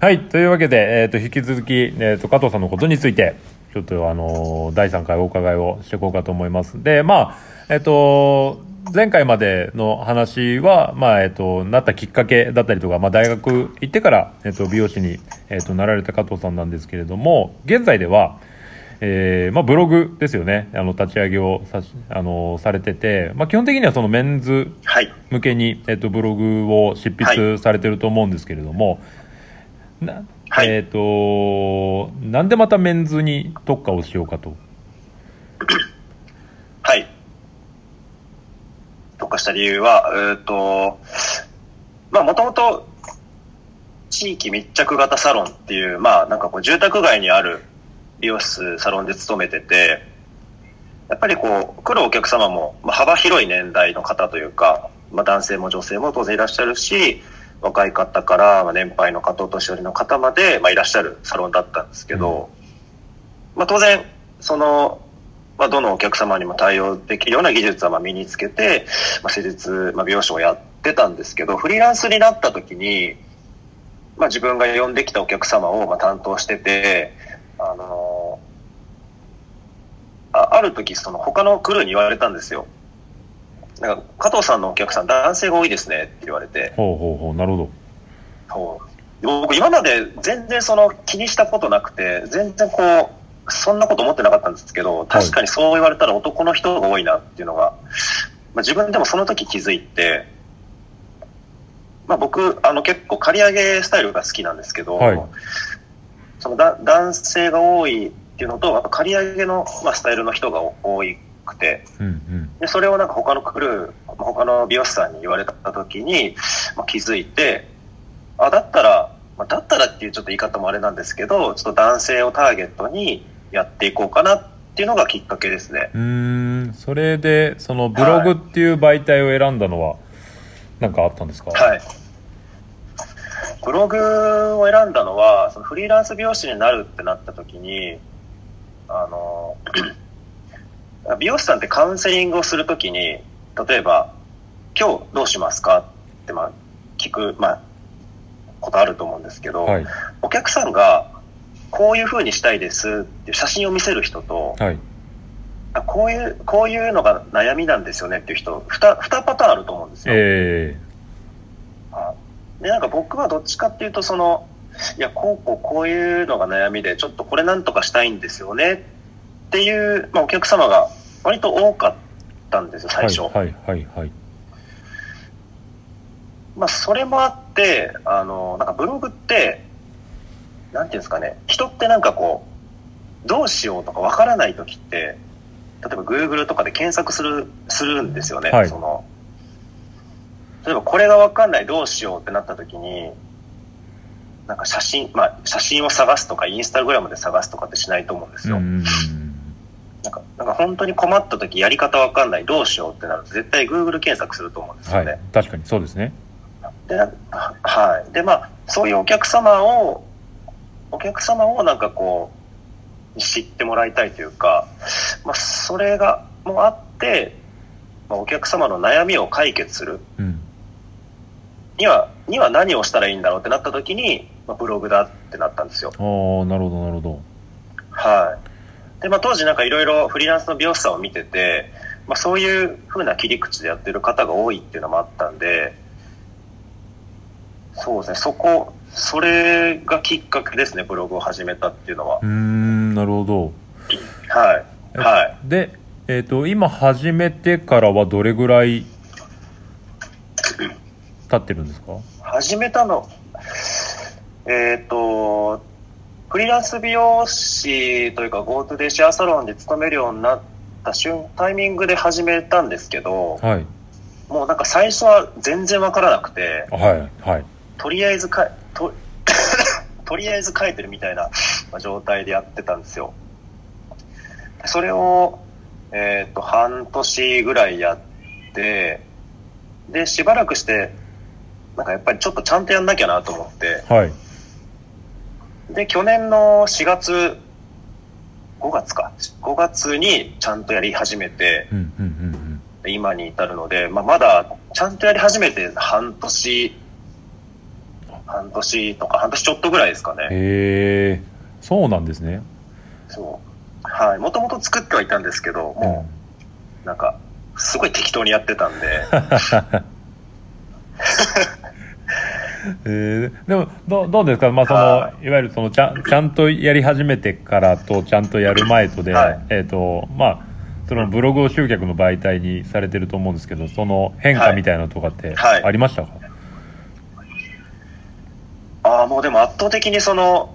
はい。というわけで、えっ、と、引き続き、えっ、と、加藤さんのことについて、ちょっと、あのー第3回お伺いをしていこうかと思います。で、まあ、えっ、と、前回までの話は、まあ、えっ、と、なったきっかけだったりとか、まあ、大学行ってから、えっ、と、美容師に、えっ、と、なられた加藤さんなんですけれども、現在では、えーまあ、ブログですよね。あの、立ち上げをさし、あのされてて、まあ、基本的にはそのメンズはい。向けに、えっと、ブログを執筆されてると思うんですけれども、なはいえっ、と、なんでまたメンズに特化をしようかと。はい。特化した理由は、えっ、と、まあ、もともと、地域密着型サロンっていう、まあ、なんかこう、住宅街にある美容室、サロンで勤めてて、やっぱりこう、来るお客様も、まあ、幅広い年代の方というか、まあ、男性も女性も当然いらっしゃるし、若い方から、まあ、年配の方、お年寄りの方まで、まあ、いらっしゃるサロンだったんですけど、まあ、当然、その、まあ、どのお客様にも対応できるような技術はまあ身につけて、まあ、施術、まあ、美容師をやってたんですけど、フリーランスになった時に、まあ、自分が呼んできたお客様をまあ担当してて、あのあある時、その他のクルーに言われたんですよ。なんか、加藤さんのお客さん男性が多いですねって言われて、ほうほうほう、なるほそう僕今まで全然その気にしたことなくて、全然こう、そんなこと思ってなかったんですけど、確かにそう言われたら男の人が多いなっていうのが、まあ、自分でもその時気づいて、まあ僕、あの結構刈り上げスタイルが好きなんですけど、はいそのだ男性が多いっていうのと、あと刈り上げの、まあ、スタイルの人が多くて、ど。うんうん。で、それをなんか他のクルー、他の美容師さんに言われた時に、まあ、気づいて、あ、だったら、まあ、だったらっていうちょっと言い方もあれなんですけど、ちょっと男性をターゲットにやっていこうかなっていうのがきっかけですね。うーん、それで、そのブログっていう媒体を選んだのは、なんかあったんですか？はい。ブログを選んだのは、そのフリーランス美容師になるってなった時に、あの、美容師さんってカウンセリングをするときに、例えば、今日どうしますか？って、まあ、聞く、まあ、ことあると思うんですけど、はい。お客さんが、こういう風にしたいですっていう写真を見せる人と、はい。あこういう、こういうのが悩みなんですよねっていう人、二、二パターンあると思うんですよ。えで、なんか僕はどっちかっていうと、その、いや、こうこうこういうのが悩みで、ちょっとこれなんとかしたいんですよねっていう、まあお客様が割と多かったんですよ、ー、最初。はい、はい、はい、はい。まあそれもあって、あの、なんかブログって、なんていうんですかね、人ってなんかこう、どうしようとかわからない時って、例えば Google とかで検索する、するんですよね。はいその、例えばこれがわかんないどうしようってなった時に、なんか写真、まあ写真を探すとかインスタグラムで探すとかってしないと思うんですよ。うんか、本当に困った時やり方わかんないどうしようってなると絶対 Google 検索すると思うんですよね。はい。確かにそうですね。で、はい。で、まあ、そういうお客様を、お客様をなんかこう、知ってもらいたいというか、まあ、それが、もあって、まあ、お客様の悩みを解決するうん。には、には何をしたらいいんだろうってなった時に、まあ、ブログだってなったんですよ。ああ、なるほど、なるほど。はい。で、まあ、当時なんかいろいろフリーランスの美容師さんを見てて、まあ、そういう風な切り口でやってる方が多いっていうのもあったんで、そうですね、そこ、それがきっかけですね、ブログを始めたっていうのはうー。ん、なるほど。はい。はい。で、えっ、と、今始めてからはどれぐらい経ってるんですか？始めたの、えっ、と、フリーランス美容師というか GoTo でシェアサロンで勤めるようになった瞬、タイミングで始めたんですけど、はい。もうなんか最初は全然わからなくて、はい。はい。とりあえずかい、と、とりあえず書いてるみたいなまあ状態でやってたんですよ。それを、えっ、と、半年ぐらいやって、で、しばらくして、なんかやっぱりちょっとちゃんとやんなきゃなと思って、はい。で、去年の4月、5月か、5月にちゃんとやり始めて、うん、うん、うん、今に至るので、まあ、まだちゃんとやり始めて半年半年とか、半年ちょっとぐらいですかね。へえそうなんですねそう。はい。もともと作ってはいたんですけど、もう、なんか、すごい適当にやってたんで、えー、でもどどうですか、まあそのはい。わゆるそのちゃんちゃんとやり始めてからとちゃんとやる前とで、はい。えっ、とまあそのブログを集客の媒体にされてると思うんですけどその変化みたいなのとかってはい。ありましたか、ああ、もうでも圧倒的にその、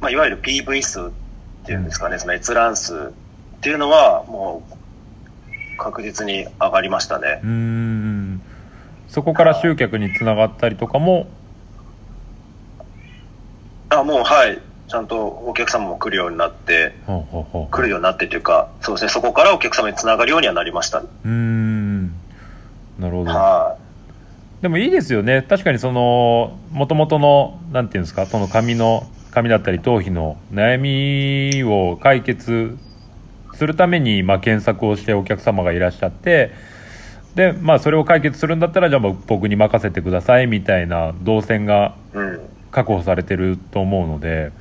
まあ、いわゆる PV 数っていうんですかね、その閲覧数っていうのは、もう、確実に上がりましたね。うー。ん。そこから集客につながったりとかもあもう、はい。ちゃんとお客様も来るようになって、来るようになってというか、そうですね、そこからお客様につながるようにはなりました。うーんなるほどはでもいいですよね確かにそのもともとのなんていうんですかその髪の髪だったり頭皮の悩みを解決するために、まあ、検索をしてお客様がいらっしゃってで、まあ、それを解決するんだったらじゃあ僕に任せてくださいみたいな動線がい。うん。確保されてると思うので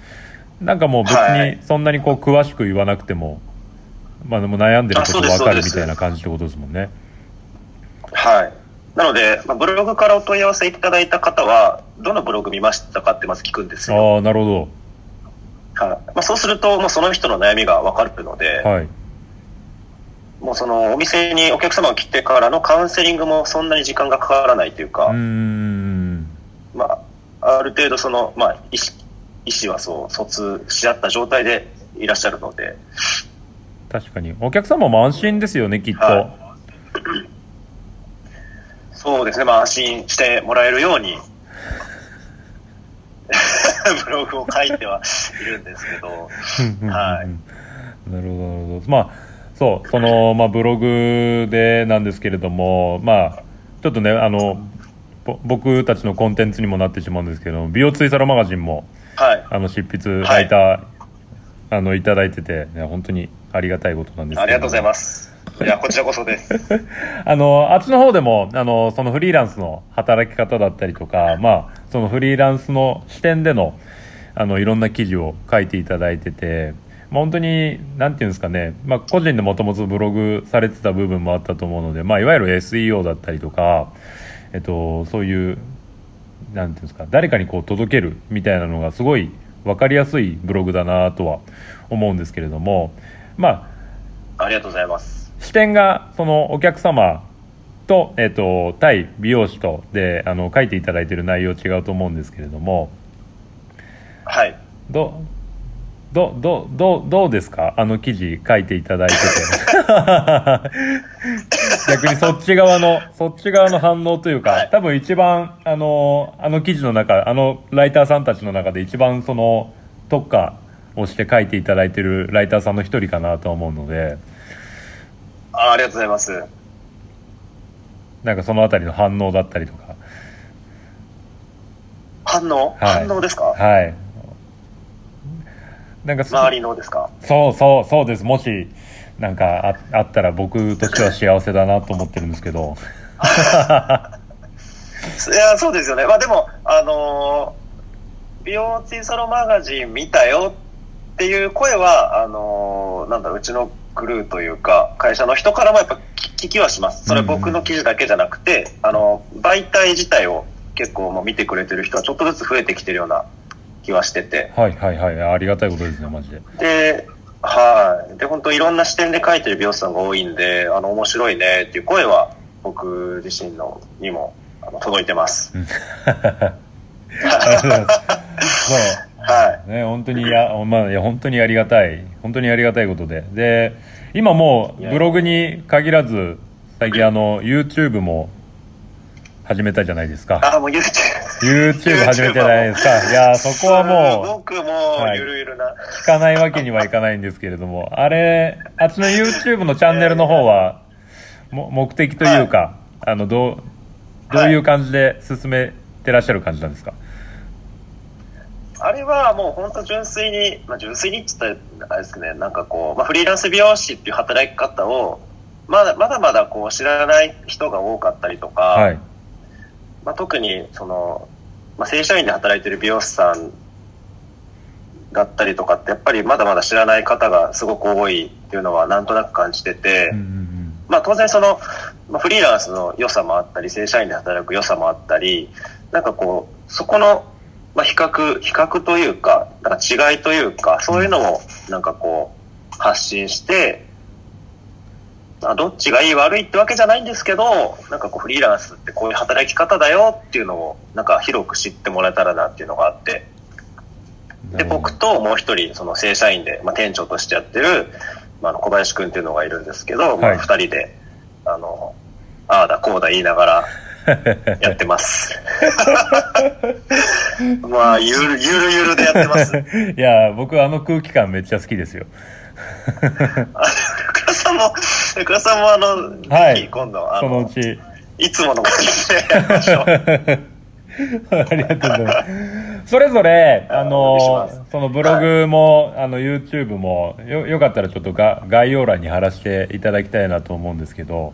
なんかもう別はいにそんなにこう詳しく言わなくても、まあ、でも悩んでること分かるみたいな感じってことですもんね。はい。なので、まあ、ブログからお問い合わせいただいた方は、どのブログ見ましたかってまず聞くんですよ。ああなるほはい。まあ、そうすると、もうその人の悩みがわかるので、どはいもうそのお店にお客様が来てからのカウンセリングもそんなに時間がかからないというか、うーんまあ、ある程度その、まあ、医師医師はそう、疎通し合った状態でいらっしゃるので、確かに。お客様も安心ですよねきっと、はそうですね、まあ安心してもらえるように、ブログを書いてはいるんですけど、はい。なるほどなるほど。まあそうその、まあ、ブログでなんですけれどもまあちょっとねあのぼ僕たちのコンテンツにもなってしまうんですけど美容ツイサロマガジンもはい。あの執筆はいライター、あのいただいてて、ね、本当にありがたいことなんですありがとうございますす。いや、こちらこそです。あのあっちの方でもあのそのフリーランスの働き方だったりとか、まあ、そのフリーランスの視点でのあのいろんな記事を書いていただいてて、まあ、本当になんていうんですかね、まあ、個人でもともとブログされてた部分もあったと思うので、まあ、いわゆる SEO だったりとか、えっと、そういうなんていうんですか誰かにこう届けるみたいなのがすごい分かりやすいブログだなとは思うんですけれどもまあありがとうございます。視点がそのお客様と,、えっと対美容師とであの書いていただいている内容違うと思うんですけれどもはい。どどどどどうですか？あの記事書いていただいてて 逆にそっち側のそっち側の反応というか、はい多分一番あのあの記事の中あのライターさんたちの中で一番その特化をして書いていただいているライターさんの一人かなと思うのであありがとうございます。なんかそのあたりの反応だったりとか反応、はい反応ですか？はい。なんかそ周りのですか？そうそうそうです。もし、なんかああったら僕としては幸せだなと思ってるんですけど。いや、そうですよね。まあでも、あのー美容チーサロマガジン見たよっていう声は、あのーなんだろう、うちのクルーというか、会社の人からもやっぱ聞聞きはします。それは僕の記事だけじゃなくて、あの、媒体自体を結構もう見てくれてる人はちょっとずつ増えてきてるような気はしてて。はいはいはい。ありがたいことですね、マジで。で、はい。で、本当いろんな視点で書いてる美容師さんが多いんで、あの、面白いねっていう声は、僕自身のにもあの届いてます。そう。はね、本当にいや、まあ、いや、本当にありがたい。本当にありがたいことで。で、今もうブログに限らず、最近あの、YouTube も始めたじゃないですか。あ、もう YouTube。YouTube 始めてないですか？いや、そこはもう、すごくもゆるゆるな。聞かないわけにはいかないんですけれども、あれ、あっちの YouTube のチャンネルの方は、も目的というか、あの、どう、どういう感じで進めてらっしゃる感じなんですか？あれはもう本当純粋に、まあ、純粋にって言ったらあれですけどね、なんかこう、まあ、フリーランス美容師っていう働き方を、まだまだまだこう知らない人が多かったりとか、はい。まあ、特にそのまあ、正社員で働いてる美容師さんだったりとかって、やっぱりまだまだ知らない方がすごく多いっていうのはなんとなく感じてて、うんうんまあ当然その、まあ、フリーランスの良さもあったり、正社員で働く良さもあったり、なんかこう、そこの、まあ比較、比較というか、なんか違いというか、そういうのもなんかこう、発信して、まあどっちがいい悪いってわけじゃないんですけど、なんかこうフリーランスってこういう働き方だよっていうのを、なんか広く知ってもらえたらなっていうのがあって、うん。で、僕ともう一人、その正社員で、まあ、店長としてやってる、まあ、あの小林くんっていうのがいるんですけど、まあ、はい二人で、あの、ああだこうだ言いながらやってます。まあ、ゆる、ゆるゆるでやってます。いや、僕あの空気感めっちゃ好きですよ。さんも、倉さんもあの、はい今度、あそのうの、ち。いつもの感じでやりましょう。ありがとうございます。それぞれ、あのす、そのブログも、あの、YouTube も、よ、よかったらちょっとが概要欄に貼らせていただきたいなと思うんですけど、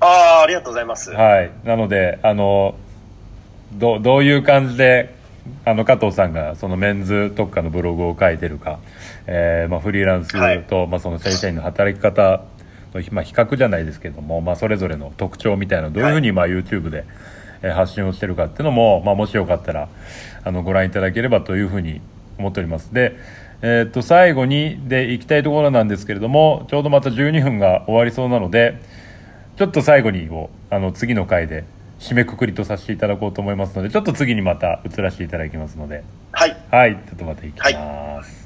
ああ、ありがとうございます。はい。なので、あの、ど、どういう感じで、あの、加藤さんが、そのメンズ特化のブログを書いてるか、えー、まあ、フリーランスと、まあ、その正社員の働き方の、まあ、比較じゃないですけども、まあ、それぞれの特徴みたいな、どういうふうに、まあ、YouTube で、えー発信をしてるかっていうのも、まあ、もしよかったら、あの、ご覧いただければというふうに思っております。で、えーっと、最後に、で、行きたいところなんですけれども、ちょうどまた12分が終わりそうなので、ちょっと最後にをあの次の回で締めくくりとさせていただこうと思いますのでちょっと次にまた移らせていただきますので。はい。はい。ちょっとまたいきます、